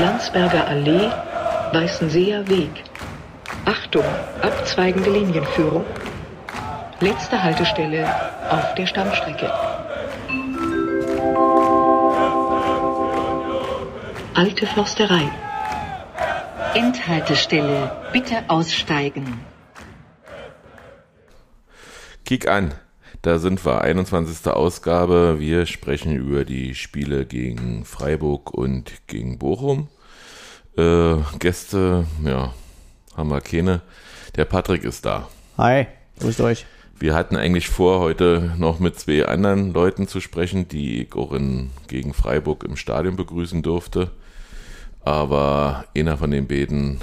Landsberger Allee, Weißenseer Weg. Achtung, abzweigende Linienführung. Letzte Haltestelle auf der Stammstrecke. Alte Försterei. Endhaltestelle. Bitte aussteigen. Kick an. Da sind wir, 21. Ausgabe. Wir sprechen über die Spiele gegen Freiburg und gegen Bochum. Äh, Gäste, ja, haben wir keine. Der Patrick ist da. Hi, grüßt euch. Wir hatten eigentlich vor, heute noch mit zwei anderen Leuten zu sprechen, die ich auch in, gegen Freiburg im Stadion begrüßen durfte. Aber einer von den beiden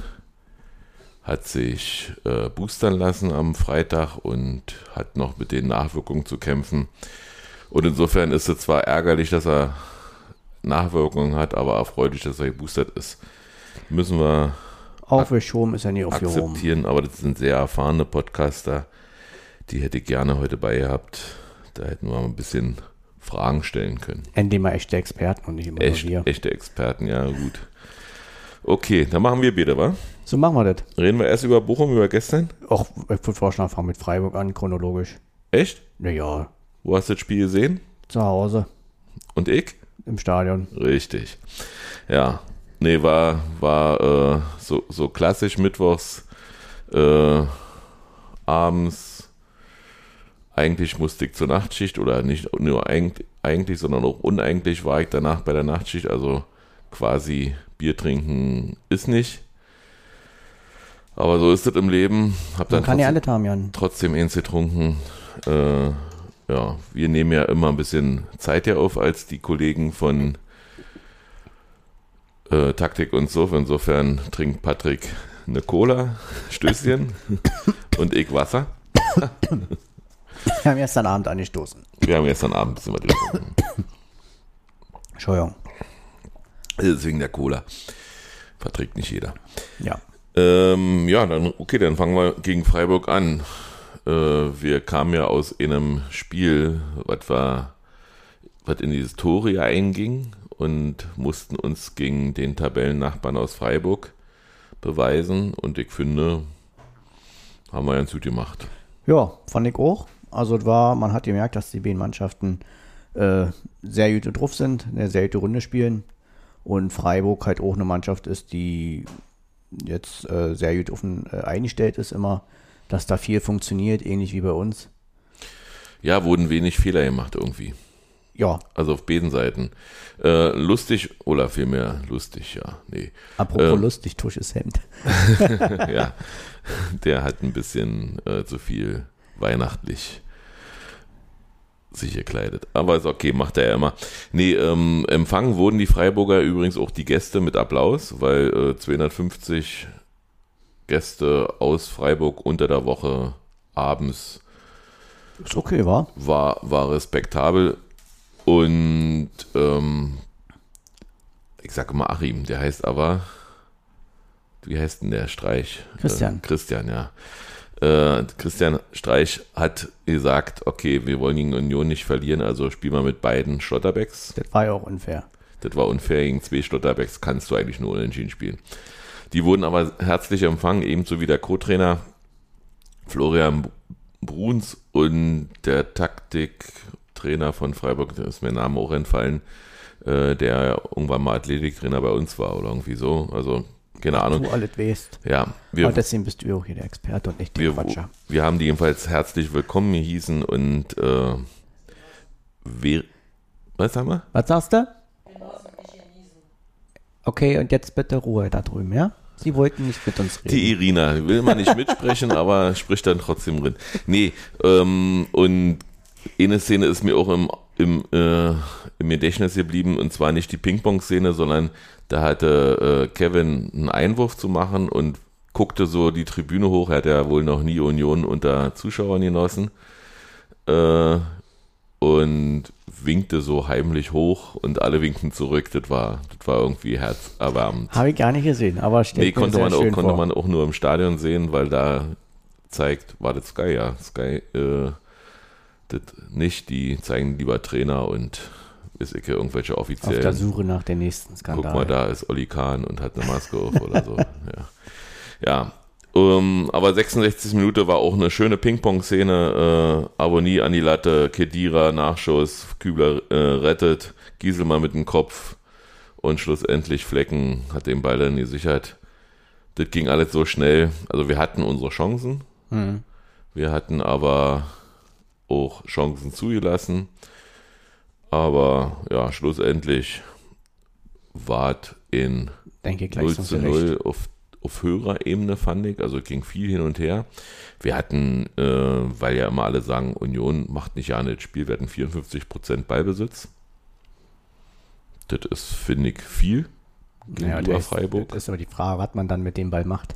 hat sich äh, boostern lassen am Freitag und hat noch mit den Nachwirkungen zu kämpfen. Und insofern ist es zwar ärgerlich, dass er Nachwirkungen hat, aber erfreulich, dass er geboostert ist. Müssen wir Aufgeschoben ist er nie akzeptieren, aber das sind sehr erfahrene Podcaster. Die hätte ich gerne heute bei gehabt. Da hätten wir mal ein bisschen Fragen stellen können. Endlich mal echte Experten und nicht immer Echt, wir. Echte Experten, ja, gut. Okay, dann machen wir bitte, wa? So machen wir das. Reden wir erst über Bochum, über gestern? Ach, ich würde vorschlagen, fangen mit Freiburg an, chronologisch. Echt? Naja, Wo hast du das Spiel gesehen? zu Hause, Und ich? im Stadion. Richtig. Ja. Nee, war, war äh, so, so klassisch mittwochs äh, abends. Eigentlich musste ich zur Nachtschicht oder nicht nur eigentlich, sondern auch uneigentlich war ich danach bei der Nachtschicht. Also quasi Bier trinken ist nicht. Aber so ist es im Leben. Hab dann Man kann ja trotzdem- alle haben, Jan. trotzdem eins getrunken. Äh, ja, wir nehmen ja immer ein bisschen Zeit ja auf als die Kollegen von äh, Taktik und so. Insofern trinkt Patrick eine Cola, Stößchen und ich Wasser. Wir haben gestern Abend angestoßen. Wir haben gestern Abend ein bisschen was getrunken. Entschuldigung. Deswegen der Cola. Verträgt nicht jeder. Ja. Ähm, ja, dann, okay, dann fangen wir gegen Freiburg an. Äh, wir kamen ja aus einem Spiel, was war, was in die Historie einging und mussten uns gegen den Tabellennachbarn aus Freiburg beweisen. Und ich finde, haben wir ganz gut gemacht. Ja, fand ich auch. Also war, man hat gemerkt, dass die beiden Mannschaften äh, sehr gut drauf sind, eine sehr gute Runde spielen. Und Freiburg halt auch eine Mannschaft ist, die jetzt äh, sehr gut offen äh, eingestellt ist immer, dass da viel funktioniert, ähnlich wie bei uns. Ja, wurden wenig Fehler gemacht irgendwie. Ja, Also auf beiden Seiten. Äh, lustig, oder vielmehr lustig, ja, nee. apropos Ähm. lustig, Tusches Hemd. ja, der hat ein bisschen äh, zu viel weihnachtlich sich gekleidet. Aber ist okay, macht er ja immer. Nee, ähm, empfangen wurden die Freiburger übrigens auch die Gäste mit Applaus, weil äh, 250 Gäste aus Freiburg unter der Woche abends Ist okay, war? war, war respektabel. Und ähm, ich sage immer Achim, der heißt aber, wie heißt denn der Streich? Christian. Äh, Christian, ja. Äh, Christian Streich hat gesagt, okay, wir wollen gegen Union nicht verlieren, also spielen wir mit beiden Schlotterbacks. Das war ja auch unfair. Das war unfair, gegen zwei Schlotterbacks kannst du eigentlich nur unentschieden spielen. Die wurden aber herzlich empfangen, ebenso wie der Co-Trainer Florian Bruns und der Taktiktrainer von Freiburg, da ist mir der Name auch entfallen, äh, der irgendwann mal Athletiktrainer bei uns war oder irgendwie so. Also, keine Ahnung. Du alles weißt. Ja, wir, Aber deswegen bist du ja auch hier der Experte und nicht der wir, Quatscher. wir haben die jedenfalls herzlich willkommen hießen und äh, wir, was haben wir? Was sagst du? Okay, und jetzt bitte Ruhe da drüben, ja? Sie wollten nicht mit uns reden. Die Irina will man nicht mitsprechen, aber spricht dann trotzdem drin. Nee, ähm, und eine Szene ist mir auch im, im, äh, im Gedächtnis geblieben, und zwar nicht die Ping-Pong-Szene, sondern da hatte äh, Kevin einen Einwurf zu machen und guckte so die Tribüne hoch. Er hat ja wohl noch nie Union unter Zuschauern genossen. Äh, und winkte so heimlich hoch und alle winkten zurück. Das war, das war irgendwie herzerwärmend. Habe ich gar nicht gesehen, aber steht Nee, konnte man, auch, konnte vor. man auch nur im Stadion sehen, weil da zeigt, war das Sky, ja. Sky, äh, das nicht, die zeigen lieber Trainer und ist ich irgendwelche Auf der offiziellen. Suche nach dem nächsten Guck Skandal. mal, da ist Olli Kahn und hat eine Maske auf oder so. Ja, ja. Ähm, aber 66 Minuten war auch eine schöne Ping-Pong-Szene. Äh, Abonnie an die Latte, Kedira, Nachschuss, Kübler äh, rettet, Gieselmann mit dem Kopf und schlussendlich Flecken hat den Ball dann gesichert. Das ging alles so schnell. Also wir hatten unsere Chancen. Mhm. Wir hatten aber auch Chancen zugelassen. Aber ja, schlussendlich war es in Denke 0 gleich zu zu 0 auf, auf höherer Ebene, fand ich. Also ging viel hin und her. Wir hatten, äh, weil ja immer alle sagen, Union macht nicht ja das Spiel, wir hatten 54% Ballbesitz. Das ist, finde ich, viel Ja, gegenüber der ist, Freiburg. Das ist aber die Frage, was man dann mit dem Ball macht.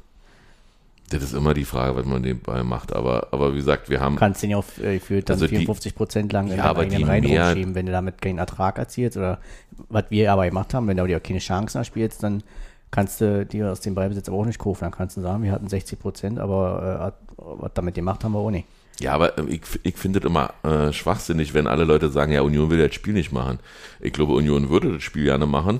Das ist immer die Frage, was man den Ball macht. Aber, aber wie gesagt, wir haben Du kannst den ja auf äh, gefühlt dann Also die- 54 Prozent lang in Ja, aber die Reihen mehr- hochschieben, wenn du damit keinen Ertrag erzielst oder was wir aber gemacht haben, wenn du dir auch keine Chancen erspielst, dann kannst du dir aus dem Ballbesitz aber auch nicht kaufen. Dann kannst du sagen, wir hatten 60 Prozent, aber äh, was damit gemacht haben wir auch nicht. Ja, aber ähm, ich, ich finde es immer äh, schwachsinnig, wenn alle Leute sagen, ja, Union will das Spiel nicht machen. Ich glaube, Union würde das Spiel gerne machen,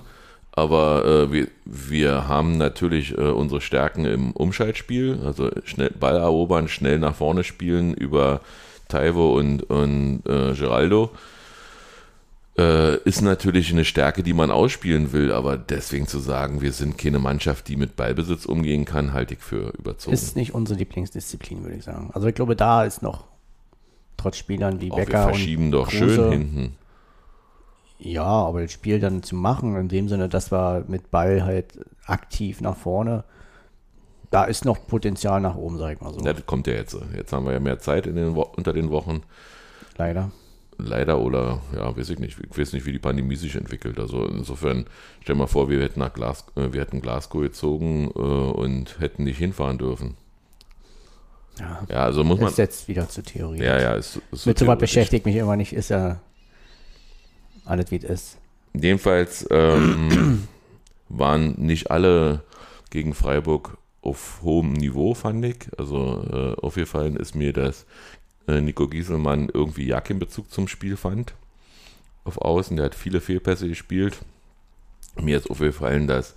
aber äh, wir, wir haben natürlich äh, unsere Stärken im Umschaltspiel, also schnell Ball erobern, schnell nach vorne spielen über Taiwo und, und äh, Geraldo. Äh, ist natürlich eine Stärke, die man ausspielen will, aber deswegen zu sagen, wir sind keine Mannschaft, die mit Ballbesitz umgehen kann, halte ich für überzogen. Ist nicht unsere Lieblingsdisziplin, würde ich sagen. Also ich glaube, da ist noch trotz Spielern wie Auch wir Becker verschieben und doch Kruse, schön hinten. Ja, aber das Spiel dann zu machen, in dem Sinne, dass wir mit Ball halt aktiv nach vorne, da ist noch Potenzial nach oben, sag ich mal so. Ja, das kommt ja jetzt. Jetzt haben wir ja mehr Zeit in den Wo unter den Wochen. Leider. Leider oder, ja, weiß ich nicht. Ich weiß nicht, wie die Pandemie sich entwickelt. Also insofern, stell mal vor, wir hätten nach Glas, äh, wir hätten Glasgow gezogen äh, und hätten nicht hinfahren dürfen. Ja, Ja, also muss man. es setzt wieder zur Theorie. Ja, ja, ist, ist so Mit sowas beschäftigt mich immer nicht, ist ja alles wie es ist. Jedenfalls ähm, waren nicht alle gegen Freiburg auf hohem Niveau, fand ich. Also äh, aufgefallen ist mir, dass äh, Nico Gieselmann irgendwie ja keinen Bezug zum Spiel fand. Auf Außen, der hat viele Fehlpässe gespielt. Mir ist aufgefallen, dass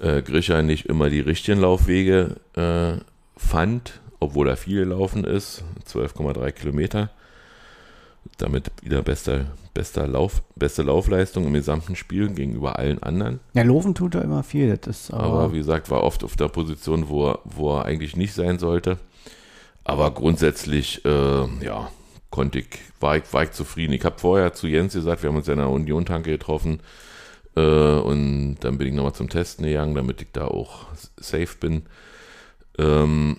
äh, Grisha nicht immer die richtigen Laufwege äh, fand, obwohl er viel gelaufen ist, 12,3 Kilometer. Damit wieder bester, bester Lauf, beste Laufleistung im gesamten Spiel gegenüber allen anderen. Ja, Loven tut er immer viel, das ist aber, Aber wie gesagt, war oft auf der Position, wo er, wo er eigentlich nicht sein sollte. Aber grundsätzlich, äh, ja, konnte ich, war ich, war ich zufrieden. Ich habe vorher zu Jens gesagt, wir haben uns ja in der Union-Tanke getroffen. Äh, und dann bin ich nochmal zum Testen gegangen, damit ich da auch safe bin. Ähm,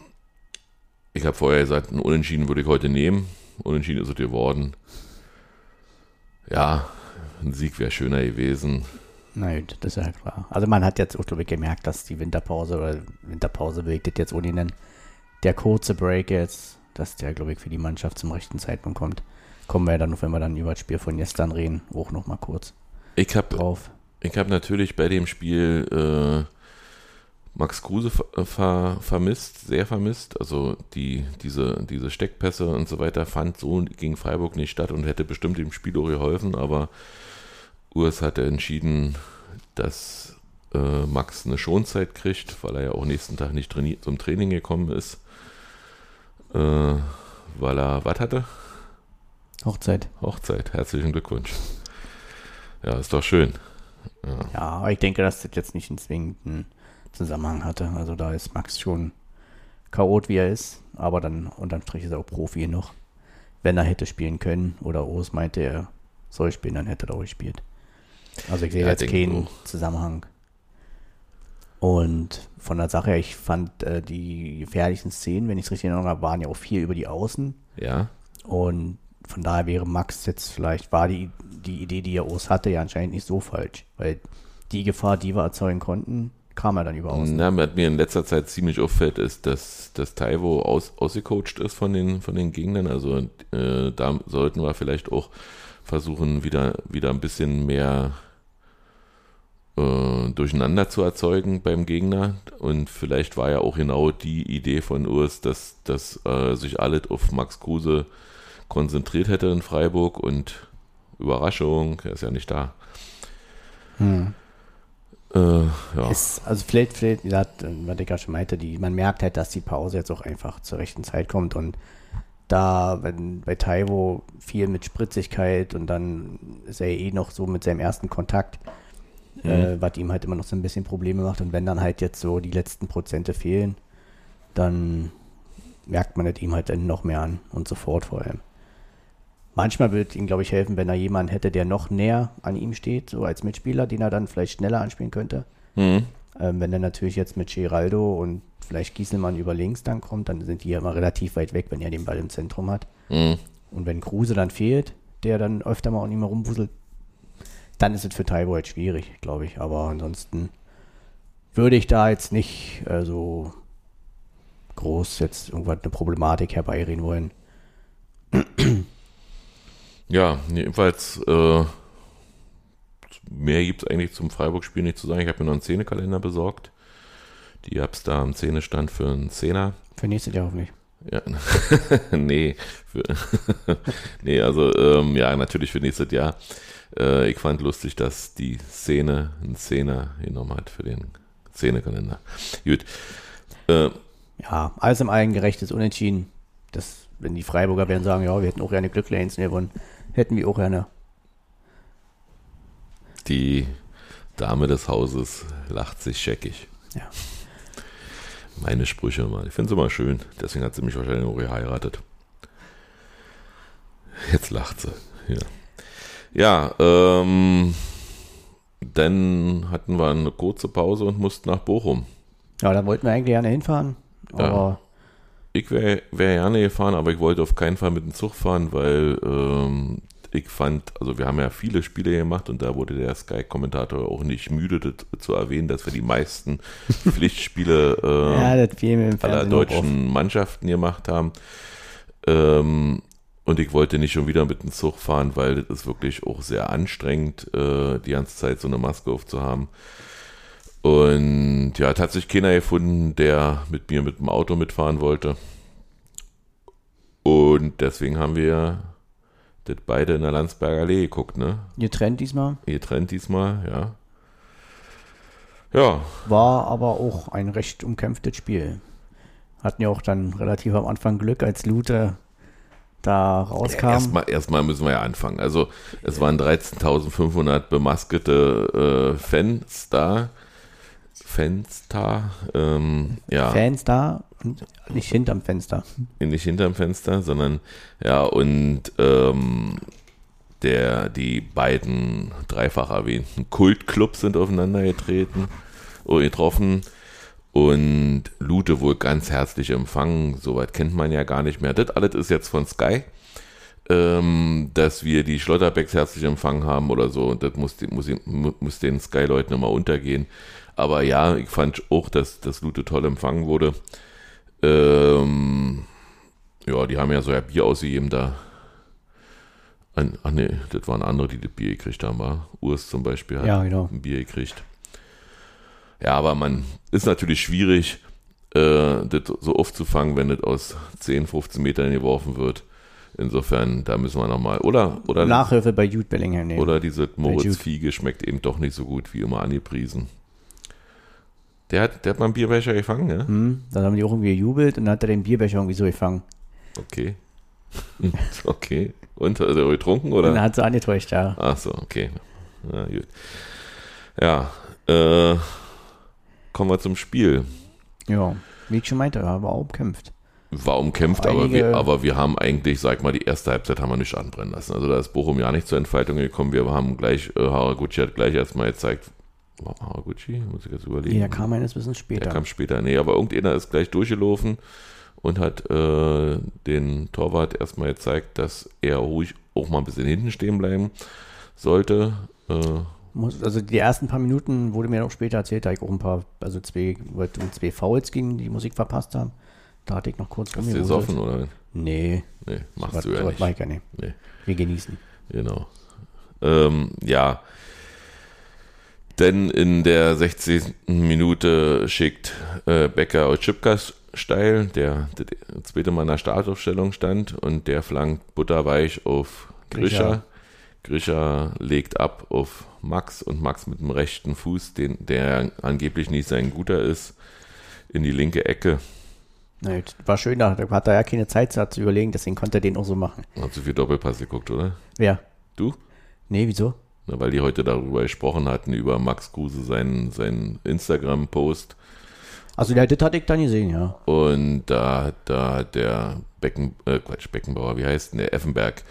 ich habe vorher gesagt, einen Unentschieden würde ich heute nehmen. Unentschieden ist es geworden. Ja, ein Sieg wäre schöner gewesen. na gut, das ist ja klar. Also man hat jetzt auch, glaube ich, gemerkt, dass die Winterpause oder Winterpause will ich das jetzt ohne nennen, der kurze Break jetzt, dass der, glaube ich, für die Mannschaft zum rechten Zeitpunkt kommt. Kommen wir ja dann, wenn wir dann über das Spiel von gestern reden, auch noch mal kurz Ich habe drauf. Ich habe natürlich bei dem Spiel äh, Max Kruse ver ver vermisst, sehr vermisst. Also die, diese, diese Steckpässe und so weiter fand so gegen Freiburg nicht statt und hätte bestimmt dem Spiel auch geholfen, aber Urs hatte entschieden, dass äh, Max eine Schonzeit kriegt, weil er ja auch nächsten Tag nicht zum Training gekommen ist. Äh, weil er, was hatte? Hochzeit. Hochzeit. Herzlichen Glückwunsch. Ja, ist doch schön. Ja, aber ich denke, dass das jetzt nicht einen zwingenden Zusammenhang hatte. Also da ist Max schon chaot, wie er ist, aber dann unterm Strich ist er auch Profi noch. Wenn er hätte spielen können oder Urs meinte, er soll spielen, dann hätte er auch gespielt. Also ich sehe Ja, jetzt keinen auch. Zusammenhang. Und von der Sache her, ich fand äh, die gefährlichen Szenen, wenn ich es richtig erinnere, habe, waren ja auch viel über die Außen. Ja, Und von daher wäre Max jetzt vielleicht, war die, die Idee, die er Urs hatte, ja anscheinend nicht so falsch. Weil die Gefahr, die wir erzeugen konnten, kam er dann über außen. Na, was mir in letzter Zeit ziemlich auffällt, ist, dass, dass Taiwo aus, ausgecoacht ist von den, von den Gegnern. Also äh, da sollten wir vielleicht auch versuchen, wieder, wieder ein bisschen mehr äh, Durcheinander zu erzeugen beim Gegner. Und vielleicht war ja auch genau die Idee von Urs, dass, dass äh, sich alle auf Max Kruse konzentriert hätte in Freiburg und Überraschung, er ist ja nicht da. Äh, ja. Ist, also vielleicht, vielleicht, wie gesagt, was ich gerade schon meinte, die, man merkt halt, dass die Pause jetzt auch einfach zur rechten Zeit kommt und da, wenn bei Taiwo viel mit Spritzigkeit und dann ist er eh noch so mit seinem ersten Kontakt, äh, was ihm halt immer noch so ein bisschen Probleme macht und wenn dann halt jetzt so die letzten Prozente fehlen, dann merkt man es ihm halt dann noch mehr an und sofort vor allem. Manchmal würde ihm, glaube ich, helfen, wenn er jemanden hätte, der noch näher an ihm steht, so als Mitspieler, den er dann vielleicht schneller anspielen könnte. Mhm. Ähm, wenn er natürlich jetzt mit Geraldo und vielleicht Gieselmann über links dann kommt, dann sind die ja immer relativ weit weg, wenn er den Ball im Zentrum hat. Mhm. Und wenn Kruse dann fehlt, der dann öfter mal an ihm herumwuselt, dann ist es für Taibo halt schwierig, glaube ich. Aber ansonsten würde ich da jetzt nicht äh, so groß jetzt irgendwas eine Problematik herbeireden wollen. Ja, jedenfalls, äh, mehr gibt es eigentlich zum Freiburg-Spiel nicht zu sagen. Ich habe mir noch einen Szenekalender besorgt. Die hab's da am Zähnestand für einen Zehner. Für nächstes Jahr hoffentlich. Ja, nee, für, nee, also ähm, ja, natürlich für nächstes Jahr. Äh, ich fand lustig, dass die Szene einen Zehner genommen hat für den Szenekalender. Gut. Äh, Ja, alles im allen gerechtes Unentschieden. Das, wenn die Freiburger werden sagen, ja, wir hätten auch gerne Glücklanes gewonnen, hätten wir auch gerne. die Dame des Hauses lacht sich scheckig. Ja. Meine Sprüche mal. Ich finde sie immer schön. Deswegen hat sie mich wahrscheinlich auch geheiratet. Jetzt lacht sie. Ja, ja ähm, dann hatten wir eine kurze Pause und mussten nach Bochum. Ja, da wollten wir eigentlich gerne hinfahren, aber Ich wäre wär gerne gefahren, aber ich wollte auf keinen Fall mit dem Zug fahren, weil ähm, ich fand, also wir haben ja viele Spiele gemacht und da wurde der Sky-Kommentator auch nicht müde das zu erwähnen, dass wir die meisten Pflichtspiele äh, ja, aller deutschen Mannschaften gemacht haben. Ähm, und ich wollte nicht schon wieder mit dem Zug fahren, weil das ist wirklich auch sehr anstrengend, äh, die ganze Zeit so eine Maske aufzuhaben. Und ja, hat sich keiner gefunden, der mit mir mit dem Auto mitfahren wollte. Und deswegen haben wir das beide in der Landsberger Allee geguckt, ne? Getrennt diesmal. Getrennt diesmal, ja. Ja, War aber auch ein recht umkämpftes Spiel. Hatten ja auch dann relativ am Anfang Glück, als Lute da rauskam. Ja, erstmal, erstmal müssen wir ja anfangen. Also es waren 13.500 bemaskete äh, Fans da. Da. Ähm, ja, und nicht hinterm Fenster. nicht hinterm Fenster, sondern ja, und ähm, der, die beiden dreifach erwähnten Kultclubs sind aufeinander getreten oder getroffen. Und Lute wohl ganz herzlich empfangen. Soweit kennt man ja gar nicht mehr. Das alles ist jetzt von Sky. Ähm, dass wir die Schlotterbecks herzlich empfangen haben oder so. Und das muss, muss, muss den Sky-Leuten immer untergehen. Aber ja, ich fand auch, dass, dass Lute toll empfangen wurde. Ähm, ja, die haben ja so ja Bier ausgegeben da. Ein, ach nee, das waren andere, die das Bier gekriegt haben. War. Urs zum Beispiel hat Ja, genau. ein Bier gekriegt. Ja, aber man ist natürlich schwierig, äh, das so aufzufangen, wenn das aus 10, 15 Metern geworfen wird. Insofern, da müssen wir nochmal. Oder, oder, Nachhilfe bei Jude Bellingham nehmen. oder diese Moritz. Fiege schmeckt eben doch nicht so gut wie immer angepriesen. Der hat, der hat mal einen Bierbecher gefangen, ja? Hm, dann haben die auch irgendwie gejubelt und dann hat er den Bierbecher irgendwie so gefangen. Okay. okay. Und hat er getrunken Und dann oder? hat sie angetäuscht, ja. Ach so, okay. Ja, gut. Ja, äh, kommen wir zum Spiel. Ja, wie ich schon meinte, war umkämpft. War umkämpft, aber Einige- wir, aber wir haben eigentlich, sag mal, die erste Halbzeit haben wir nicht anbrennen lassen. Also da ist Bochum ja nicht zur Entfaltung gekommen. Wir haben gleich, äh, Haraguchi hat gleich erstmal gezeigt, war Haraguchi? Muss ich jetzt überlegen. Der kam eines Wissens Der später. kam später. Nee, aber irgendeiner ist gleich durchgelaufen und hat äh, den Torwart erstmal gezeigt, dass er ruhig auch mal ein bisschen hinten stehen bleiben sollte. Äh, Muss, also die ersten paar Minuten wurde mir auch später erzählt, da ich auch ein paar, also zwei, um zwei Fouls ging, die Musik verpasst haben. Da hatte ich noch kurz hast du gesoffen rumgewuselt. oder? Nee, Nee, machst was, du ja nicht. ich ja nicht. Nee. Wir genießen. Genau. Ähm, ja. Denn in der 60. Minute schickt äh, Becker Otschipka steil, der das zweite Mal in der Startaufstellung stand und der flankt butterweich auf Grischer. Grischer. Grisha legt ab auf Max und Max mit dem rechten Fuß, den, der angeblich nicht sein guter ist, in die linke Ecke. Nee, war schön, da hat er ja keine Zeit zu überlegen, deswegen konnte er den auch so machen. Hat zu viel Doppelpass geguckt, oder? Wer? Du? Nee, wieso? Na, weil die heute darüber gesprochen hatten, über Max Kruse, seinen, seinen Instagram-Post. Also der, das hatte ich dann gesehen, ja. Und da, da hat der Becken, äh, Quatsch, Beckenbauer, wie heißt denn der Effenberg,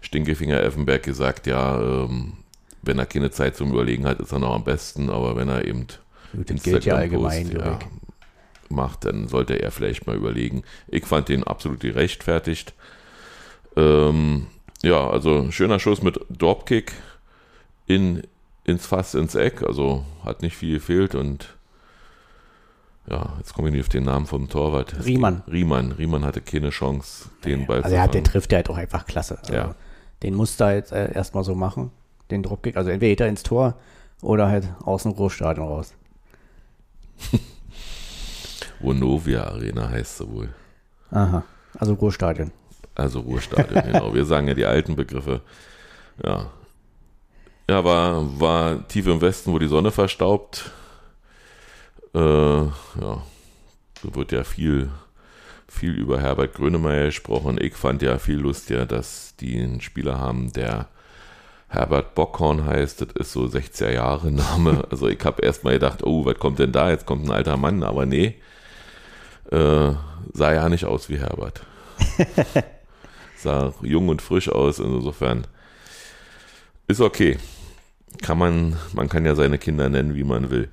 Stinkefinger Effenberg gesagt, ja, ähm, wenn er keine Zeit zum Überlegen hat, ist er noch am besten, aber wenn er eben das gilt ja allgemein, ja, macht, dann sollte er vielleicht mal überlegen. Ich fand den absolut gerechtfertigt. Ähm, ja, also schöner Schuss mit Dropkick in, ins Fass, ins Eck, also hat nicht viel gefehlt und ja, jetzt komme ich nicht auf den Namen vom Torwart. Riemann. Riemann. Riemann hatte keine Chance, den Ball Also er hat, den trifft er halt auch einfach klasse. Also Ja. Den muss da jetzt äh, erstmal so machen, den Dropkick. Also entweder er ins Tor oder halt aus dem Großstadion raus. Vonovia Arena heißt sie wohl. Aha. Also Großstadion. Also Ruhestadion, genau. Wir sagen ja die alten Begriffe. Ja. Ja, war, war tief im Westen, wo die Sonne verstaubt. Äh, ja. Da wird ja viel, viel über Herbert Grönemeyer gesprochen. Ich fand ja viel lustiger, dass die einen Spieler haben, der Herbert Bockhorn heißt. Das ist so 60er Jahre Name. Also ich habe erst mal gedacht, oh, was kommt denn da? Jetzt kommt ein alter Mann. Aber nee, äh, sah ja nicht aus wie Herbert sah jung und frisch aus. Insofern ist okay. Kann man, man kann ja seine Kinder nennen, wie man will.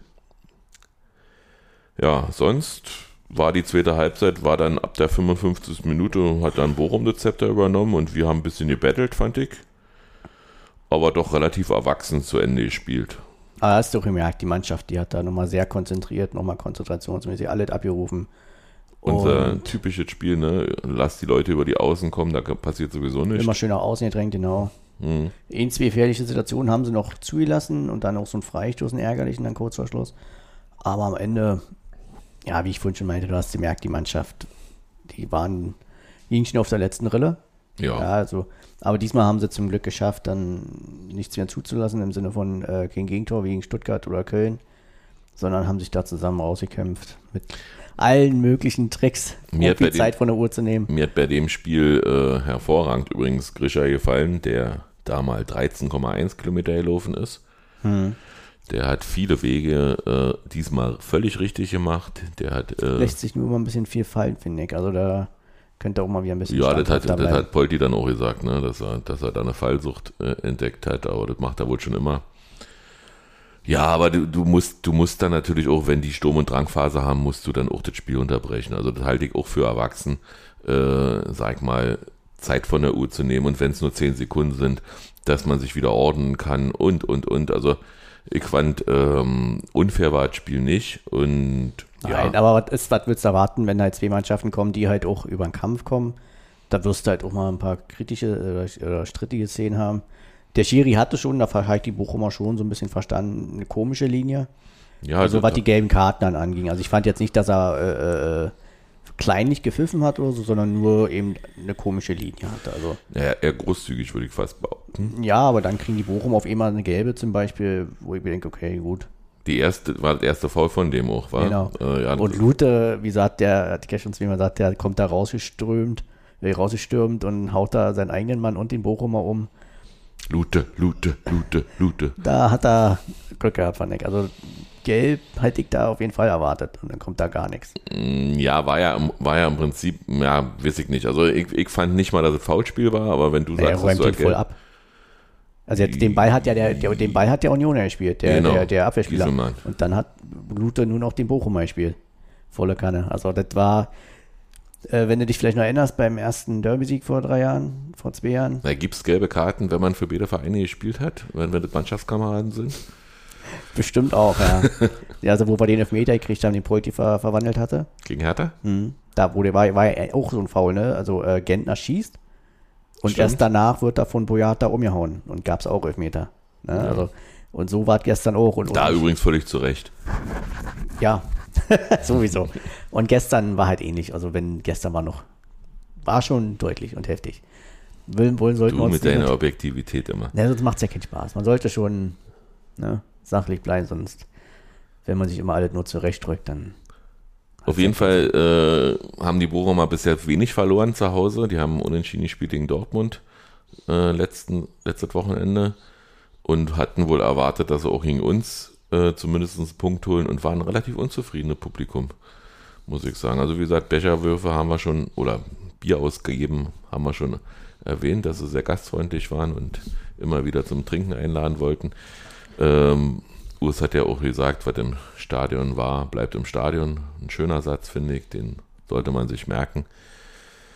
Ja, sonst war die zweite Halbzeit, war dann ab der 55. Minute, hat dann Bochum das Zepter übernommen und wir haben ein bisschen gebettelt, fand ich. Aber doch relativ erwachsen zu Ende gespielt. Aber hast du gemerkt, die Mannschaft, die hat da nochmal sehr konzentriert, nochmal konzentrationsmäßig alles abgerufen. Unser Und typisches Spiel, ne? Lass die Leute über die Außen kommen, da passiert sowieso nichts. immer schön nach außen gedrängt, genau. Mhm. In zwei gefährliche Situationen haben sie noch zugelassen und dann auch so ein Freistoß, einen ärgerlichen, dann kurz vor Schluss. Aber am Ende, ja, wie ich vorhin schon meinte, du hast gemerkt, die Mannschaft, die waren, hingen schon auf der letzten Rille. Ja. Ja, also, aber diesmal haben sie zum Glück geschafft, dann nichts mehr zuzulassen im Sinne von äh, kein Gegentor wie gegen Stuttgart oder Köln, sondern haben sich da zusammen rausgekämpft mit allen möglichen Tricks, um viel Zeit von der Uhr zu nehmen. Mir hat bei dem Spiel äh, hervorragend übrigens Grisha gefallen, der da mal 13,1 Kilometer gelaufen ist. Hm. Der hat viele Wege äh, diesmal völlig richtig gemacht. Der hat, äh, Lässt sich nur immer ein bisschen viel fallen, finde ich. Also da könnte auch mal wieder ein bisschen ja, das hat, das hat Polti dann auch gesagt, ne, dass er, dass er da eine Fallsucht äh, entdeckt hat, aber das macht er wohl schon immer. Ja, aber du, du musst, du musst dann natürlich auch, wenn die Sturm- und Drangphase haben, musst du dann auch das Spiel unterbrechen. Also das halte ich auch für erwachsen, äh, sag mal, Zeit von der Uhr zu nehmen und wenn es nur 10 Sekunden sind, dass man sich wieder ordnen kann und, und, und. Also ich fand, ähm, unfair war das Spiel nicht und ja, Nein, aber was, ist, was willst du erwarten, wenn halt zwei Mannschaften kommen, die halt auch über den Kampf kommen? Da wirst du halt auch mal ein paar kritische oder, oder strittige Szenen haben. Der Schiri hatte schon, da hat die Bochumer schon so ein bisschen verstanden, eine komische Linie. ja Also was das- die gelben Karten dann anging. Also ich fand jetzt nicht, dass er äh, äh, kleinlich gepfiffen hat oder so, sondern nur eben eine komische Linie hatte. Also ja, eher großzügig, würde ich fast behaupten. ja, aber dann kriegen die Bochum auf einmal eine gelbe zum Beispiel, wo ich mir denke, okay, gut. Die erste, war das erste Foul von dem auch, war? Genau. Äh, ja, Und Lute, wie sagt der, hat gestern zu mir gesagt, der kommt da rausgeströmt, äh, rausgestürmt und haut da seinen eigenen Mann und den Bochumer um. Lute, Lute, Lute, Lute. Da hat er Glück gehabt, fand ich. Also gelb hätte ich da auf jeden Fall erwartet und dann kommt da gar nichts. Mm, Ja, war ja, im- war ja im Prinzip, ja, weiß ich nicht. Also ich, ich fand nicht mal, dass es Foulspiel war, aber wenn du Er sagst, räumt dass den du voll ab. Also jetzt, den Ball hat ja der, der, den Ball hat der Unioner gespielt, der, Genau. der, der Abwehrspieler. Und dann hat Lute nur noch den Bochumer gespielt. Volle Kanne. Also das war, äh, wenn du dich vielleicht noch erinnerst, beim ersten Derby-Sieg vor drei Jahren, vor zwei Jahren, Da gibt es gelbe Karten, wenn man für beide Vereine gespielt hat, wenn wir das Mannschaftskameraden sind. Bestimmt auch, ja. ja also wo wir den Elfmeter gekriegt haben, den Polti ver verwandelt hatte. Gegen Hertha? Mhm. Da wurde, war, war ja auch so ein Foul, ne? Also äh, Gentner schießt und Stimmt. erst danach wird er von Boyata umgehauen und gab es auch Elfmeter. Ne? Also, und so war es gestern auch. Und, Da und, übrigens völlig zu Recht. Ja, sowieso. Und gestern war halt ähnlich. Also wenn gestern war noch, war schon deutlich und heftig. Will, wollen sollten Du wir uns mit deiner Objektivität immer. Ja, sonst macht es ja keinen Spaß. Man sollte schon ne, sachlich bleiben, sonst, wenn man sich immer alles nur zurechtdrückt, dann. Auf jeden Fall äh, haben die Bochumer bisher wenig verloren zu Hause. Die haben unentschieden gespielt gegen Dortmund äh, letzten, letztes Wochenende und hatten wohl erwartet, dass sie auch gegen uns äh, zumindest einen Punkt holen und waren ein relativ unzufriedene Publikum, muss ich sagen. Also wie gesagt, Becherwürfe haben wir schon, oder Bier ausgegeben haben wir schon erwähnt, dass sie sehr gastfreundlich waren und immer wieder zum Trinken einladen wollten. Ähm, Urs hat ja auch gesagt, was im Stadion war, bleibt im Stadion. Ein schöner Satz, finde ich, den sollte man sich merken.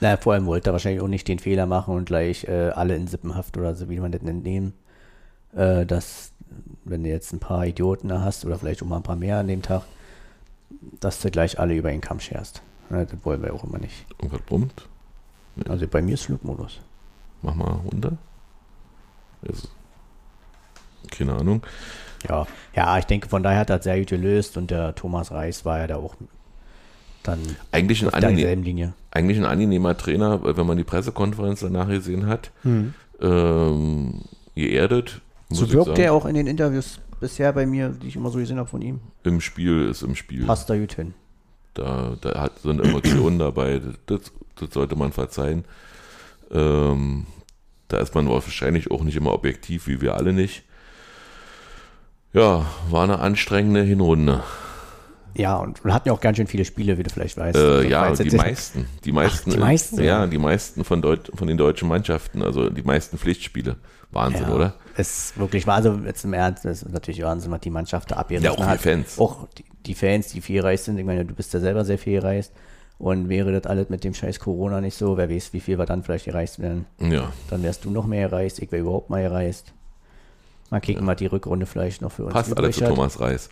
Naja, vor allem wollte er wahrscheinlich auch nicht den Fehler machen und gleich äh, alle in Sippenhaft oder so, wie man das nennt, nehmen. Äh, dass, wenn du jetzt ein paar Idioten da hast oder vielleicht auch mal ein paar mehr an dem Tag, dass du gleich alle über den Kamm scherst. Ja, das wollen wir auch immer nicht. Irgendwas brummt. Also bei mir ist Flugmodus. Mach mal runter. Ist, keine Ahnung. Ja, ja, ich denke, von daher hat er das sehr gut gelöst und der Thomas Reis war ja da auch dann Eigentlich ein, angenehm, eigentlich ein angenehmer Trainer, weil wenn man die Pressekonferenz danach gesehen hat. Hm. Ähm, geerdet. So wirkt er auch in den Interviews bisher bei mir, die ich immer so gesehen habe von ihm. Im Spiel ist im Spiel. Passt da gut hin. Da, da hat, sind Emotionen dabei. Das, das sollte man verzeihen. Ähm, da ist man wahrscheinlich auch nicht immer objektiv, wie wir alle nicht. Ja, war eine anstrengende Hinrunde. Ja, und wir hatten ja auch ganz schön viele Spiele, wie du vielleicht weißt. Äh, Also, ja, die meisten. Die meisten, die meisten Ja, die meisten von, Deut von den deutschen Mannschaften, also die meisten Pflichtspiele. Wahnsinn, ja, oder? Es ist wirklich war also jetzt im Ernst, das ist natürlich Wahnsinn, was die Mannschaft da abgerissen Ja, auch die hat. Fans. Auch die, die Fans, die viel gereist sind. Ich meine, du bist ja selber sehr viel gereist. Und wäre das alles mit dem scheiß Corona nicht so, wer weiß, wie viel wir dann vielleicht gereist wären. Ja, Dann wärst du noch mehr gereist, ich wäre überhaupt mal gereist. Mal kicken, was die Rückrunde vielleicht noch für uns passt alle zu hat. Thomas Reis.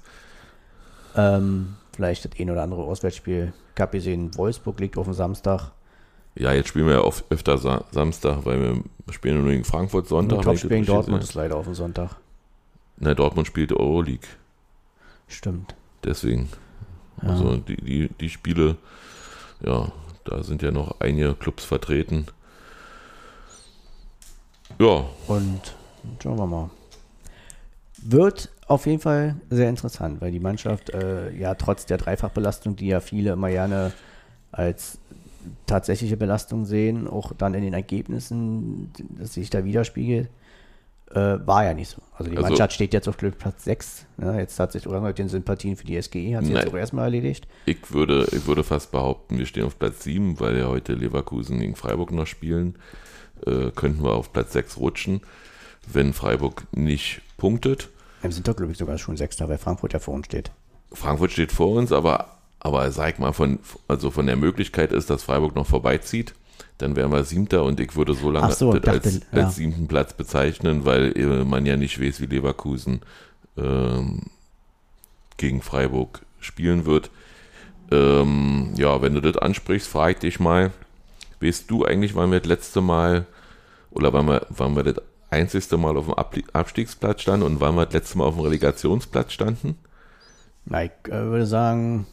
Ähm, vielleicht das ein oder andere Auswärtsspiel. Ich habe gesehen, Wolfsburg liegt auf dem Samstag. Ja, jetzt spielen wir ja oft öfter Sa Samstag, weil wir spielen nur gegen Frankfurt Sonntag. In richtig Dortmund sehe. ist leider auf dem Sonntag. Na, Dortmund spielt Euroleague. Stimmt. Deswegen. Ja. Also die, die, die Spiele, ja, da sind ja noch einige Clubs vertreten. Ja, Und schauen wir mal. Wird auf jeden Fall sehr interessant, weil die Mannschaft äh, ja trotz der Dreifachbelastung, die ja viele immer gerne als tatsächliche Belastung sehen, auch dann in den Ergebnissen, dass sich da widerspiegelt, äh, war ja nicht so. Also die Also- Mannschaft steht jetzt auf Glück Platz 6. Ja, jetzt hat sich mit den Sympathien für die SGE, hat sie jetzt auch erstmal erledigt. ich würde, ich würde fast behaupten, wir stehen auf Platz 7, weil ja heute Leverkusen gegen Freiburg noch spielen. Äh, könnten wir auf Platz 6 rutschen, wenn Freiburg nicht punktet. Wir sind doch, glaube ich, sogar schon Sechster, weil Frankfurt ja vor uns steht. Frankfurt steht vor uns, aber, aber sag mal, von, also von der Möglichkeit ist, dass Freiburg noch vorbeizieht, dann wären wir Siebter und ich würde so lange so, das als, ja. als siebten Platz bezeichnen, weil äh, man ja nicht weiß, wie Leverkusen ähm, gegen Freiburg spielen wird. Ähm, ja, wenn du das ansprichst, frage ich dich mal, weißt du eigentlich, wann wir das letzte Mal oder wann wir, wann wir das einzigste Mal auf dem Abli- Abstiegsplatz standen und wann wir das letzte Mal auf dem Relegationsplatz standen? Na, ich äh, würde sagen,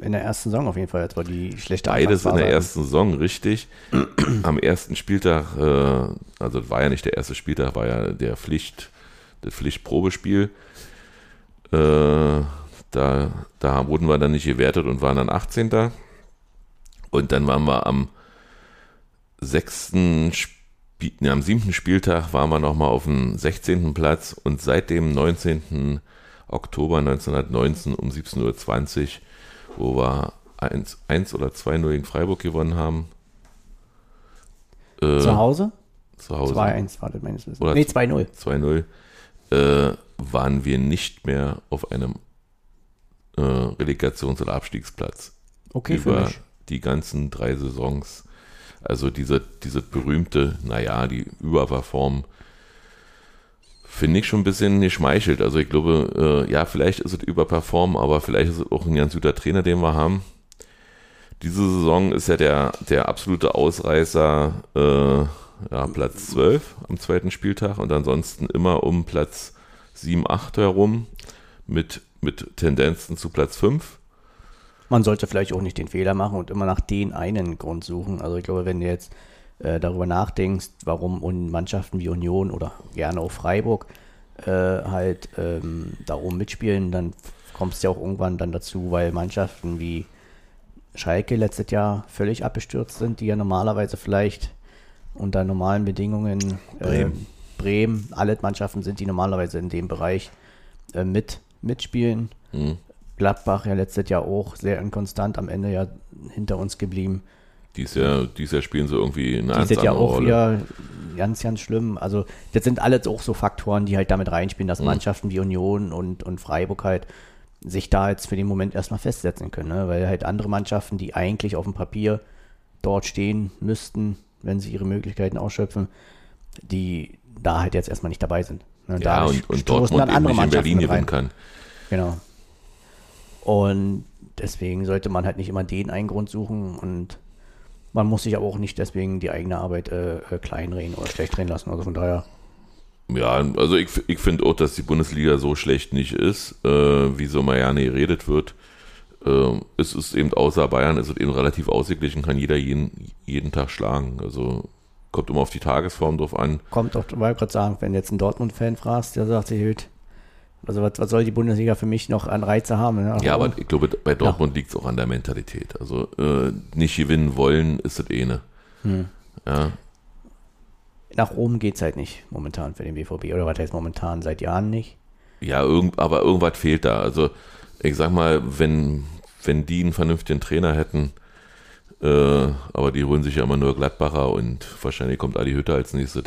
in der ersten Saison auf jeden Fall, als war die schlechte Beides in der ersten Saison, richtig. Am ersten Spieltag, äh, also das war ja nicht der erste Spieltag, war ja der Pflicht, das Pflichtprobespiel. Äh, da, da wurden wir dann nicht gewertet und waren dann 18. Und dann waren wir am sechsten Spiel, ne, am siebten Spieltag waren wir nochmal auf dem 16. Platz und seit dem 19. Oktober 1919 um 17.20 Uhr, wo wir 1, 1 oder 2-0 gegen Freiburg gewonnen haben. Äh, Zu Hause? zu Hause. 2-1 war das meines Wissens. Oder Nee, 2-0. 2-0, äh, waren wir nicht mehr auf einem äh, Relegations- oder Abstiegsplatz. Okay, für über mich. die ganzen drei Saisons. Also diese, diese berühmte, naja, die Überperform finde ich schon ein bisschen geschmeichelt. Also ich glaube, äh, ja, vielleicht ist es Überperform, aber vielleicht ist es auch ein ganz guter Trainer, den wir haben. Diese Saison ist ja der, der absolute Ausreißer äh, ja, Platz 12 am zweiten Spieltag und ansonsten immer um Platz 7, 8 herum mit, mit Tendenzen zu Platz 5. Man sollte vielleicht auch nicht den Fehler machen und immer nach den einen Grund suchen. Also ich glaube, wenn du jetzt äh, darüber nachdenkst, warum Mannschaften wie Union oder gerne auch Freiburg äh, halt ähm, da oben mitspielen, dann kommst du ja auch irgendwann dann dazu, weil Mannschaften wie Schalke letztes Jahr völlig abgestürzt sind, die ja normalerweise vielleicht unter normalen Bedingungen äh, Bremen. Bremen, alle Mannschaften sind, die normalerweise in dem Bereich äh, mit mitspielen. Mhm. Gladbach ja letztes Jahr auch sehr inkonstant, am Ende ja hinter uns geblieben. Dies Jahr, dies Jahr spielen sie irgendwie eine Die ganz sind ja andere auch Rolle. wieder ganz, ganz schlimm. Also das sind alles auch so Faktoren, die halt damit reinspielen, Mhm. dass Mannschaften wie Union und, und Freiburg halt sich da jetzt für den Moment erstmal festsetzen können, ne? weil halt andere Mannschaften, die eigentlich auf dem Papier dort stehen müssten, wenn sie ihre Möglichkeiten ausschöpfen, die da halt jetzt erstmal nicht dabei sind. Ne? ja, und, und Dortmund eben nicht in Mannschaften Berlin gewinnen rein. kann. Genau. Und deswegen sollte man halt nicht immer den einen Grund suchen und man muss sich aber auch nicht deswegen die eigene Arbeit äh, äh, kleinreden oder schlecht reden lassen. Also von daher, Ja, also ich, ich finde auch, dass die Bundesliga so schlecht nicht ist, äh, wie so gerne geredet wird. Äh, es ist eben außer Bayern, es ist eben relativ ausgeglichen, kann jeder jeden, jeden Tag schlagen. Also kommt immer auf die Tagesform drauf an. kommt auch, weil ich gerade sagen, wenn jetzt einen Dortmund-Fan fragst, der sagt sich also was, was soll die Bundesliga für mich noch an Reize haben? Ne? Ja, aber ich glaube, bei Dortmund liegt es auch an der Mentalität. Also äh, nicht gewinnen wollen, ist das eh ne. Ja, Nach oben geht es halt nicht momentan für den BVB. Oder was heißt momentan? Seit Jahren nicht. ja irgend, aber irgendwas fehlt da. Also ich sag mal, wenn, wenn die einen vernünftigen Trainer hätten, äh, aber die holen sich ja immer nur Gladbacher und wahrscheinlich kommt Adi Hütter als nächstes,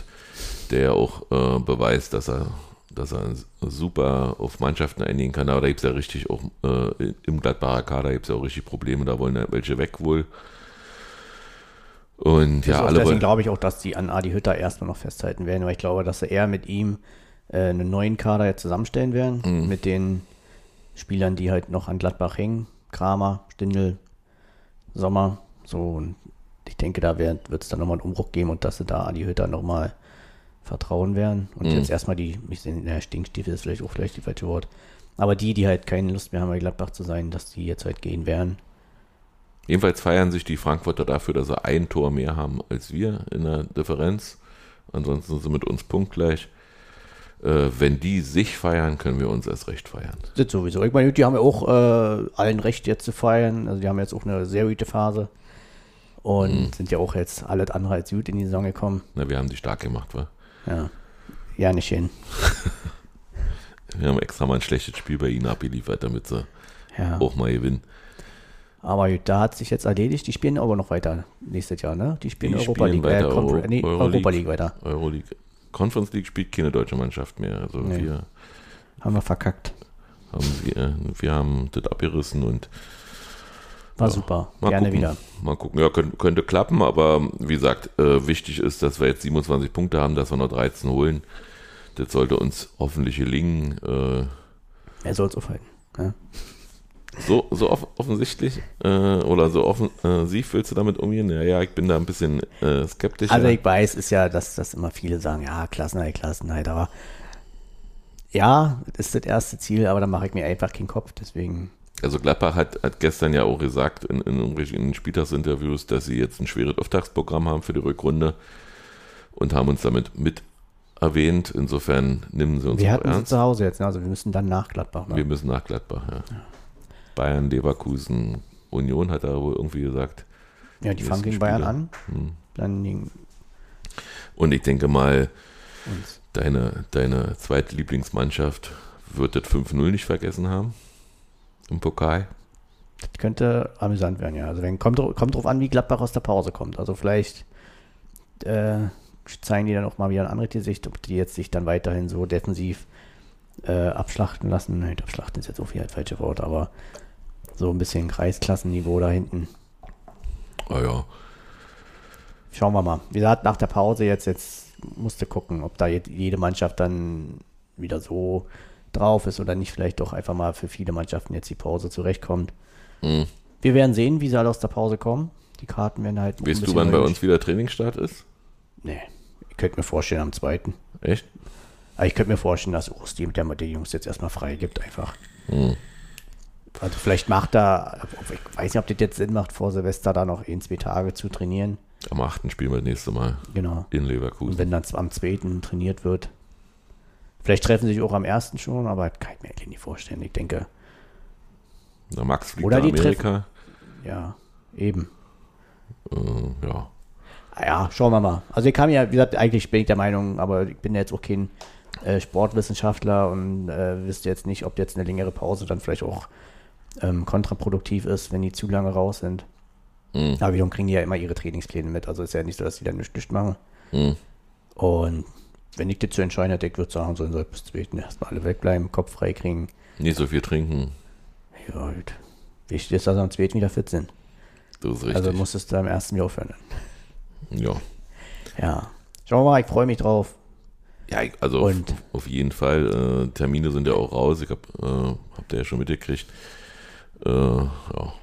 der ja auch äh, beweist, dass er, dass er super auf Mannschaften einigen kann. Aber da gibt es ja richtig auch äh, im Gladbacher Kader gibt es ja auch richtig Probleme, da wollen ja welche weg wohl. Und ja, alle deswegen glaube ich auch, dass die an Adi Hütter erstmal noch festhalten werden, weil ich glaube, dass sie eher mit ihm äh, einen neuen Kader jetzt zusammenstellen werden, Mhm. mit den Spielern, die halt noch an Gladbach hängen. Kramer, Stindl, Sommer, so und ich denke, da wird es dann nochmal einen Umbruch geben und dass sie da Adi Hütter nochmal vertrauen werden. Und Mhm. jetzt erstmal die, ich sehe, der Stinkstiefel ist vielleicht auch vielleicht die falsche Wort. Aber die, die halt keine Lust mehr haben, bei Gladbach zu sein, dass die jetzt halt gehen werden. Jedenfalls feiern sich die Frankfurter dafür, dass sie ein Tor mehr haben als wir in der Differenz. Ansonsten sind sie mit uns punktgleich. Äh, wenn die sich feiern, können wir uns erst recht feiern. Das sowieso. Ich meine, die haben ja auch äh, allen Recht jetzt zu feiern. Also die haben jetzt auch eine sehr gute Phase. Und sind ja auch jetzt alles andere als gut in die Saison gekommen. Na, wir haben die stark gemacht, wa? Ja. Ja, nicht hin. Wir haben extra mal ein schlechtes Spiel bei ihnen abgeliefert, damit sie Ja. auch mal gewinnen. Aber gut, da hat sich jetzt erledigt. Die spielen aber noch weiter nächstes Jahr, ne? Die spielen Die Europa spielen League, äh, weiter Confer- Euro- nee, Euroleague. Europa League weiter. Euroleague. Conference League spielt keine deutsche Mannschaft mehr. Also Nee. wir Haben wir verkackt. haben, wir, wir haben das abgerissen und War Ja, super. Mal Gerne gucken. wieder. Mal gucken. Ja, könnte, könnte klappen, aber wie gesagt, äh, wichtig ist, dass wir jetzt 27 Punkte haben, dass wir noch 13 holen. Das sollte uns hoffentlich gelingen. Äh, Er soll es aufhalten. Ja. so so off offensichtlich äh, oder so offensiv willst du damit umgehen? Ja, ja, ich bin da ein bisschen äh, skeptisch. Also ich weiß, ist ja, dass, dass immer viele sagen, ja, Klassenheit, Klassenheit, aber ja, das ist das erste Ziel, aber da mache ich mir einfach keinen Kopf, deswegen Also Gladbach hat, hat gestern ja auch gesagt in, in irgendwelchen Spieltagsinterviews, dass sie jetzt ein schweres Auftragsprogramm haben für die Rückrunde und haben uns damit mit erwähnt. Insofern nehmen sie uns wir hatten sie ernst. zu Hause jetzt, also wir müssen dann nach Gladbach. Ne? Wir müssen nach Gladbach, ja. Bayern, Leverkusen, Union hat er wohl irgendwie gesagt. ja, die die fangen gegen Bayern an, Hm. dann gegen Und ich denke mal, uns. deine, deine zweite Lieblingsmannschaft wird das 5-0 nicht vergessen haben. Im Pokal. Das könnte amüsant werden, ja. Also wenn, kommt, kommt drauf an, wie Gladbach aus der Pause kommt. Also vielleicht äh, zeigen die dann auch mal wieder ein anderes Gesicht, ob die jetzt sich dann weiterhin so defensiv äh, abschlachten lassen. Nein, abschlachten ist jetzt auch wieder das falsche Wort, aber so ein bisschen Kreisklassenniveau da hinten. Ah ja. Schauen wir mal. Wie gesagt, nach der Pause jetzt, jetzt musste gucken, ob da jed- jede Mannschaft dann wieder so drauf ist oder nicht vielleicht doch einfach mal für viele Mannschaften jetzt die Pause zurechtkommt. Hm. Wir werden sehen, wie sie alle aus der Pause kommen. Die Karten werden halt. Weißt du, wann bei uns wieder Trainingsstart ist? Nee, ich könnte mir vorstellen am zweiten. Echt? Aber ich könnte mir vorstellen, dass Ursti mit der den Jungs jetzt erstmal frei gibt, einfach. Hm. Also vielleicht macht er, ich weiß nicht, ob das jetzt Sinn macht, vor Silvester da noch ein, zwei Tage zu trainieren. Am 8. spielen wir das nächste Mal Genau. in Und Leverkusen. wenn dann am 2. trainiert wird. Vielleicht treffen sie sich auch am 1. schon, aber kann ich mir eigentlich nicht vorstellen. Ich denke, Na, Max fliegt Oder die Amerika. ja, eben. Äh, ja. Ah Ja, schauen wir mal. Also ich kam ja, wie gesagt, eigentlich bin ich der Meinung, aber ich bin ja jetzt auch kein äh, Sportwissenschaftler und äh, wüsste jetzt nicht, ob jetzt eine längere Pause dann vielleicht auch ähm, kontraproduktiv ist, wenn die zu lange raus sind. Mhm. Aber wiederum kriegen die ja immer ihre Trainingspläne mit. Also ist ja nicht so, dass die dann nichts, nichts machen. Mhm. Und wenn ich das zu entscheiden hätte, ich würde sagen, sollen sie bis zweiten erstmal alle wegbleiben, Kopf frei kriegen. Nicht so viel trinken. Ja, gut. Wichtig ist, dass sie am zweiten wieder fit sind. Das ist richtig. Also muss es da im ersten Jahr aufhören. ja. Ja. Schauen wir mal, ich freue mich drauf. Ja, also Und- auf, auf jeden Fall. Äh, Termine sind ja auch raus. Ich habe äh, habt ihr ja schon mitgekriegt. Äh, ja.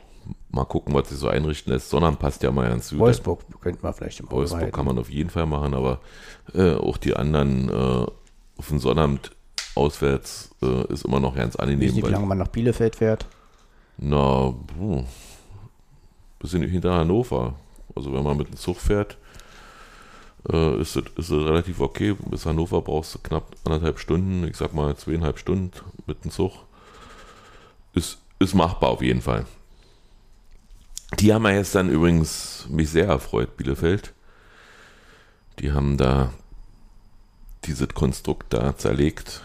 Mal gucken, was sich so einrichten lässt. Sonnabend passt ja mal ganz gut. Wolfsburg könnten wir vielleicht im Wolfsburg behalten. kann man auf jeden Fall machen, aber äh, auch die anderen äh, auf den Sonnabend auswärts äh, ist immer noch ganz Ich weiß angenehm. nicht, wie lange man nach Bielefeld fährt. na, puh, bisschen hinter Hannover. Also wenn man mit dem Zug fährt, äh, ist es ist es relativ okay. Bis Hannover brauchst du knapp anderthalb Stunden, ich sag mal zweieinhalb Stunden mit dem Zug. Ist, ist machbar auf jeden Fall. Die haben ja jetzt dann übrigens mich sehr erfreut, Bielefeld. Die haben da dieses Konstrukt da zerlegt.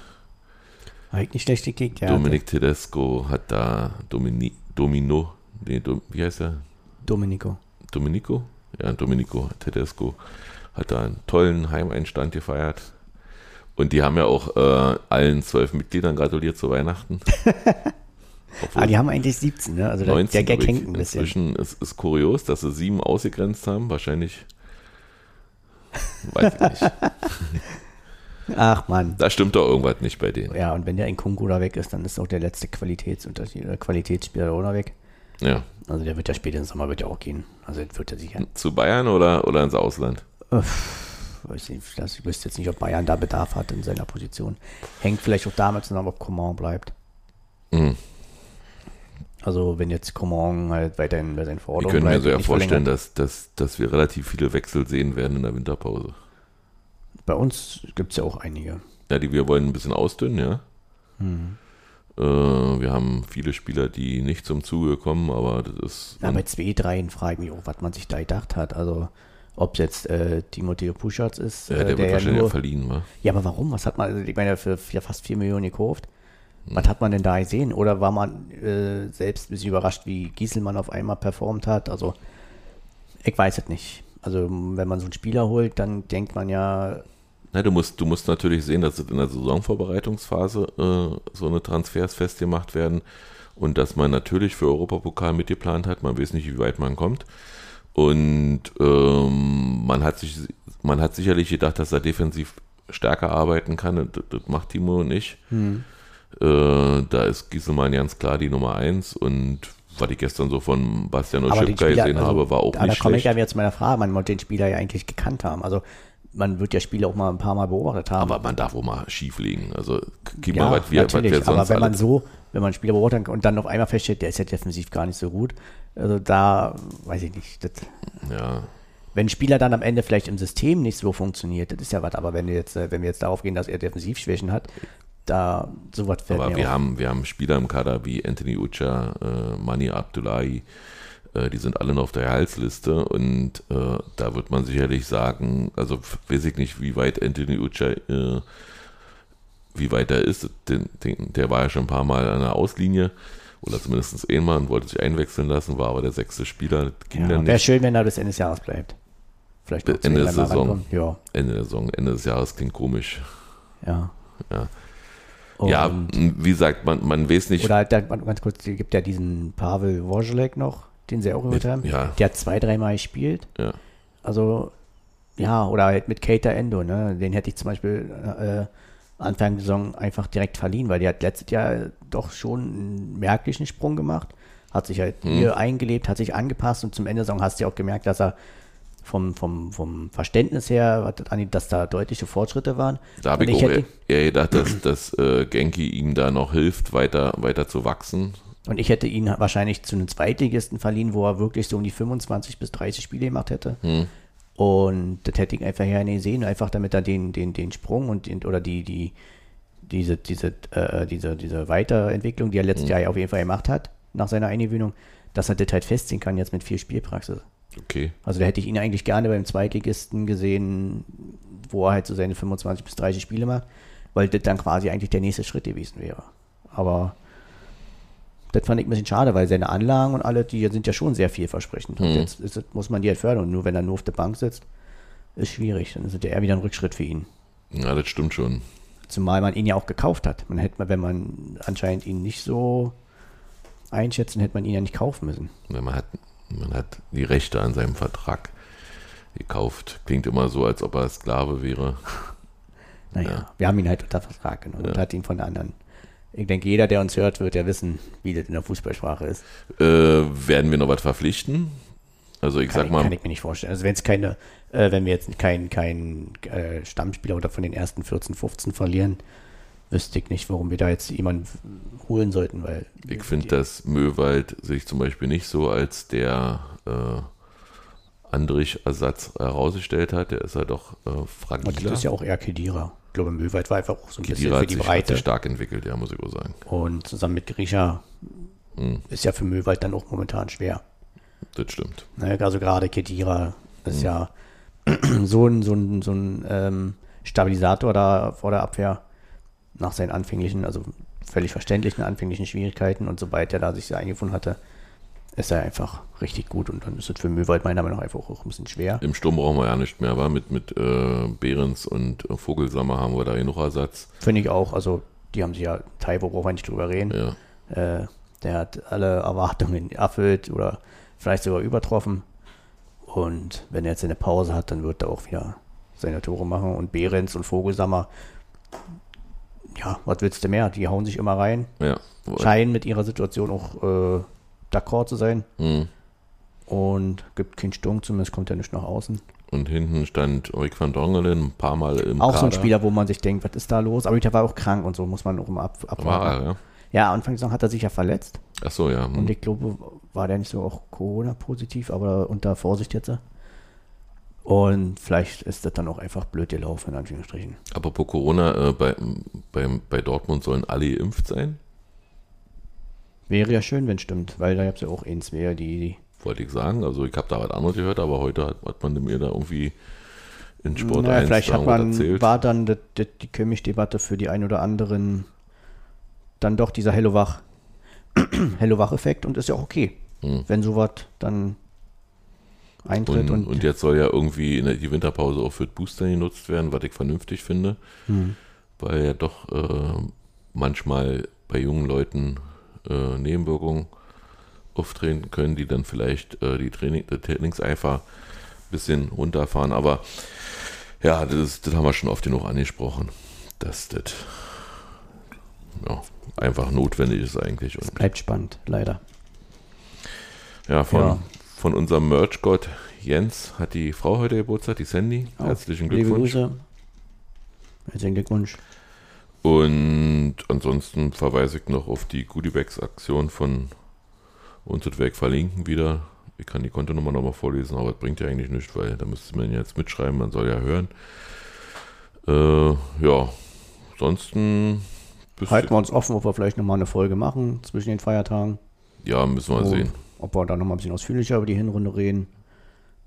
Habe ich nicht schlecht gekickt, ja. Dominik Tedesco hat da Domini, Domino, nee, Dom, wie heißt er? Domenico. Domenico? Ja, Domenico Tedesco hat da einen tollen Heimeinstand gefeiert. Und die haben ja auch äh, allen zwölf Mitgliedern gratuliert zu Weihnachten. Obwohl Ah, die haben eigentlich 17, ne? Also der, 19, der Gag hängt ein bisschen. Inzwischen ist es kurios, dass sie sieben ausgegrenzt haben. Wahrscheinlich. Weiß ich nicht. Ach Mann. Da stimmt doch irgendwas nicht bei denen. Ja, und wenn der Nkunku da weg ist, dann ist auch der letzte Qualitätsunterschied, äh, Qualitätsspieler auch noch weg. Ja. Also der wird ja später im Sommer wird ja auch gehen. Also wird er sicher. Zu Bayern oder, oder ins Ausland? Weiß nicht, ich wüsste jetzt nicht, ob Bayern da Bedarf hat in seiner Position. Hängt vielleicht auch damit zusammen, ob Coman bleibt. Mhm. Also wenn jetzt Coman halt weiterhin bei seinen Ich Forderungen könnte mir so ja vorstellen, dass, dass, dass wir relativ viele Wechsel sehen werden in der Winterpause. Bei uns gibt es ja auch einige. Ja, die wir wollen ein bisschen ausdünnen, ja. Mhm. Äh, wir haben viele Spieler, die nicht zum Zuge kommen, aber das ist. Na, bei zwei, dreien frage ich mich auch, was man sich da gedacht hat. Also ob es jetzt äh, Timoteo Puschatz ist, ja, äh, der, wird ja wahrscheinlich nur, ja verliehen, wa? Ja, aber warum? Was hat man, also ich meine, für, für fast 4 Millionen gekauft. Was hat man denn da gesehen? Oder war man äh, selbst ein bisschen überrascht, wie Gieselmann auf einmal performt hat? Also, ich weiß es nicht. Also, wenn man so einen Spieler holt, dann denkt man ja, Na, du musst, du musst natürlich sehen, dass in der Saisonvorbereitungsphase äh, so eine Transfers festgemacht werden und dass man natürlich für Europapokal mitgeplant hat. Man weiß nicht, wie weit man kommt. Und ähm, man hat sich, man hat sicherlich gedacht, dass er defensiv stärker arbeiten kann. Das, das macht Timo nicht. hm, Äh, da ist Gieselmann ganz klar die Nummer eins und was ich gestern so von Bastian Oschipka gesehen also, habe, war auch da, nicht da komme ich ja wieder zu meiner Frage. Man wollte den Spieler ja eigentlich gekannt haben. Also, man wird ja Spieler auch mal ein paar Mal beobachtet haben. aber man darf auch mal schief liegen. Also gib ja, mal, was wir, was natürlich, wir sonst aber wenn man so, wenn man einen Spieler beobachtet und dann auf einmal feststellt, der ist ja defensiv gar nicht so gut, also da weiß ich nicht. Das, ja, wenn ein Spieler dann am Ende vielleicht im System nicht so funktioniert, das ist ja was, aber wenn wir jetzt, äh, wenn wir jetzt darauf gehen, dass er Defensivschwächen hat, da sowas fällt Aber wir auf. haben, wir haben Spieler im Kader wie Anthony Ucha, äh, Mani Abdullahi, äh, die sind alle noch auf der Gehaltsliste und äh, da wird man sicherlich sagen, also weiß ich nicht, wie weit Anthony Ucha, äh, wie weit er ist, den, den, der war ja schon ein paar Mal an der Auslinie oder zumindest einmal und wollte sich einwechseln lassen, war aber der sechste Spieler, ja, Wäre nicht. schön, wenn er bis Ende des Jahres bleibt. Vielleicht Ende der Saison. Ja, Ende der Saison, Ende des Jahres klingt komisch. ja. Ja. Und, ja, wie gesagt, man, man weiß nicht, Oder halt, da- ganz kurz, es gibt ja diesen Pavel Wojciech noch, den sie auch geholt haben. ja, Der hat zwei, dreimal gespielt. ja. Also, ja, oder halt mit Keita Endo, ne? Den hätte ich zum Beispiel äh, Anfang der Saison einfach direkt verliehen, weil der hat letztes Jahr doch schon einen merklichen Sprung gemacht. Hat sich halt Mhm. hier eingelebt, hat sich angepasst und zum Ende der Saison hast du ja auch gemerkt, dass er vom, vom, vom Verständnis her, dass da deutliche Fortschritte waren. Da habe ich, auch hätte- eher, gedacht, dass, dass äh, Genki ihm da noch hilft, weiter, weiter zu wachsen. Und ich hätte ihn wahrscheinlich zu einem Zweitligisten verliehen, wo er wirklich so um die 25 bis 30 Spiele gemacht hätte. Und das hätte ich einfach ja nicht gesehen, einfach damit er den, den, den Sprung und den, oder die, die, diese, diese, äh, diese, diese Weiterentwicklung, die er letztes Jahr ja auf jeden Fall gemacht hat, nach seiner Eingewöhnung, dass er das halt festziehen kann jetzt mit viel Spielpraxis. Okay. Also da hätte ich ihn eigentlich gerne beim Zweitligisten gesehen, wo er halt so seine 25 bis 30 Spiele macht, weil das dann quasi eigentlich der nächste Schritt gewesen wäre. Aber das fand ich ein bisschen schade, weil seine Anlagen und alle, die sind ja schon sehr vielversprechend. Und jetzt ist, muss man die halt fördern. Und nur wenn er nur auf der Bank sitzt, ist schwierig. Dann ist ja eher wieder ein Rückschritt für ihn. Ja, das stimmt schon. Zumal man ihn ja auch gekauft hat. Man hätte, wenn man anscheinend ihn nicht so einschätzt, dann hätte man ihn ja nicht kaufen müssen. Ja, Man hat, man hat die Rechte an seinem Vertrag gekauft. Klingt immer so, als ob er Sklave wäre. Naja, Ja. wir haben ihn halt unter Vertrag genommen und Ja. hat ihn von anderen. Ich denke, jeder, der uns hört, wird ja wissen, wie das in der Fußballsprache ist. Äh, werden wir noch was verpflichten? Also ich Kann, sag ich, mal, kann ich mir nicht vorstellen. Also wenn es keine, äh, wenn wir jetzt keinen kein, äh, Stammspieler oder von den ersten 14, 15 verlieren, wüsste ich nicht, warum wir da jetzt jemanden holen sollten, weil ich finde, dass Möwald sich zum Beispiel nicht so als der äh, Andrich-Ersatz herausgestellt hat. Der ist ja doch äh, und fragiler. das ist ja auch eher Kedira. Ich glaube, Möwald war einfach auch so ein bisschen Kedira für hat die sich, hat Breite. sich stark entwickelt, ja, muss ich auch sagen. Und zusammen mit Grisha Hm. ist ja für Möwald dann auch momentan schwer. Das stimmt. Ne, also gerade Kedira Hm. ist ja so ein, so ein, so ein ähm, Stabilisator da vor der Abwehr nach seinen anfänglichen, also völlig verständlichen anfänglichen Schwierigkeiten und sobald er da sich eingefunden hatte, ist er einfach richtig gut und dann ist es für Möwald meiner Meinung nach einfach auch ein bisschen schwer. Im Sturm brauchen wir ja nicht mehr, aber mit, mit äh, Behrens und äh, Vogelsammer haben wir da genug Ersatz. Finde ich auch, also die haben sich ja, Taibo brauchen wir nicht drüber reden. Ja. Äh, der hat alle Erwartungen erfüllt oder vielleicht sogar übertroffen. Und wenn er jetzt eine Pause hat, dann wird er auch wieder seine Tore machen. Und Behrens und Vogelsammer, ja, was willst du mehr? Die hauen sich immer rein, ja. scheinen mit ihrer Situation auch äh, d'accord zu sein. Hm. Und gibt keinen Sturm, zumindest kommt er nicht nach außen. Und hinten stand Rick van Dongelen ein paar Mal im auch so ein Kader. Spieler, wo man sich denkt, was ist da los? Aber der war auch krank und so, muss man auch immer ab, abwarten. War ja. Ja, Anfang der Saison hat er sich ja verletzt. Ach so, ja. Hm. Und ich glaube, war der nicht so auch Corona-positiv, aber unter Vorsicht jetzt. Und vielleicht ist das dann auch einfach blöd gelaufen, in Anführungsstrichen. Apropos Corona, äh, bei, bei, bei Dortmund sollen alle geimpft sein, Wäre ja schön, wenn es stimmt, weil da gab es ja auch ein, zwei, die. wollte ich sagen. Also ich habe da was anderes gehört, aber heute hat, hat man mir da irgendwie in Sport Naja, 1 vielleicht hat man, erzählt. war dann das, das, die Kömmich-Debatte für die ein oder anderen dann doch dieser Hello-Wach, Hello-Wach-Effekt und ist ja auch okay, Hm. wenn sowas dann eintritt Und, und, und jetzt soll ja irgendwie der, die Winterpause auch für Booster genutzt werden, was ich vernünftig finde, Hm. weil ja doch äh, manchmal bei jungen Leuten äh, Nebenwirkungen auftreten können, die dann vielleicht äh, die Training, der Trainingseifer ein bisschen runterfahren. Aber ja, das, das haben wir schon oft genug angesprochen, dass das ja, einfach notwendig ist eigentlich. Und bleibt spannend, leider. ja, von, Ja. Von unserem Merch-Gott Jens hat die Frau heute Geburtstag, die Sandy. Herzlichen Liebe Glückwunsch. Grüße. Herzlichen Glückwunsch. Und ansonsten verweise ich noch auf die Goodiebags-Aktion von uns das Werk verlinken wieder. Ich kann die Kontonummer nochmal vorlesen, aber das bringt ja eigentlich nichts, weil da müsste man jetzt mitschreiben, man soll ja hören. Äh, ja, ansonsten Halten wir uns offen, ob wir vielleicht nochmal eine Folge machen zwischen den Feiertagen. ja, müssen wir Und sehen. Ob wir da nochmal ein bisschen ausführlicher über die Hinrunde reden.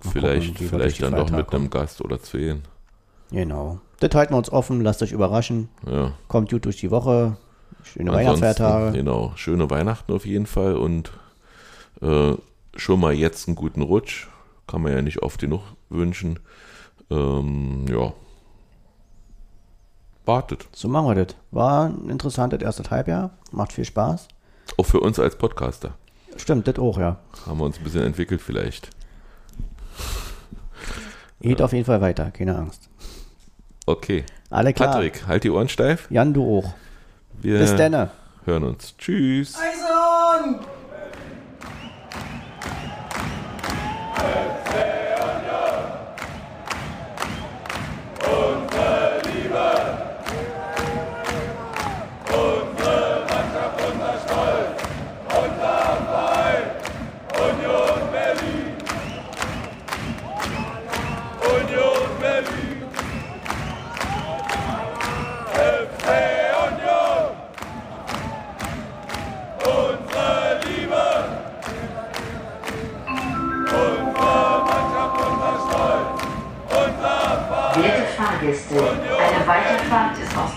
Mal Vielleicht, gucken, vielleicht dann doch Feiertage mit einem Gast oder zwei. kommen. Genau. Das halten wir uns offen, lasst euch überraschen. Ja. Kommt gut durch die Woche. Schöne Ansonsten, Weihnachtsfeiertage. Genau, schöne Weihnachten auf jeden Fall und äh, schon mal jetzt einen guten Rutsch. Kann man ja nicht oft genug wünschen. Ähm, ja. Wartet. So machen wir das. War ein interessantes erstes Halbjahr. Macht viel Spaß. Auch für uns als Podcaster Stimmt, das auch, ja. haben wir uns ein bisschen entwickelt vielleicht. Geht auf jeden Fall weiter, keine Angst. Okay. Alle klar. Patrick, halt die Ohren steif. Jan, du auch. Wir Bis dann. hören uns. Tschüss. Eison!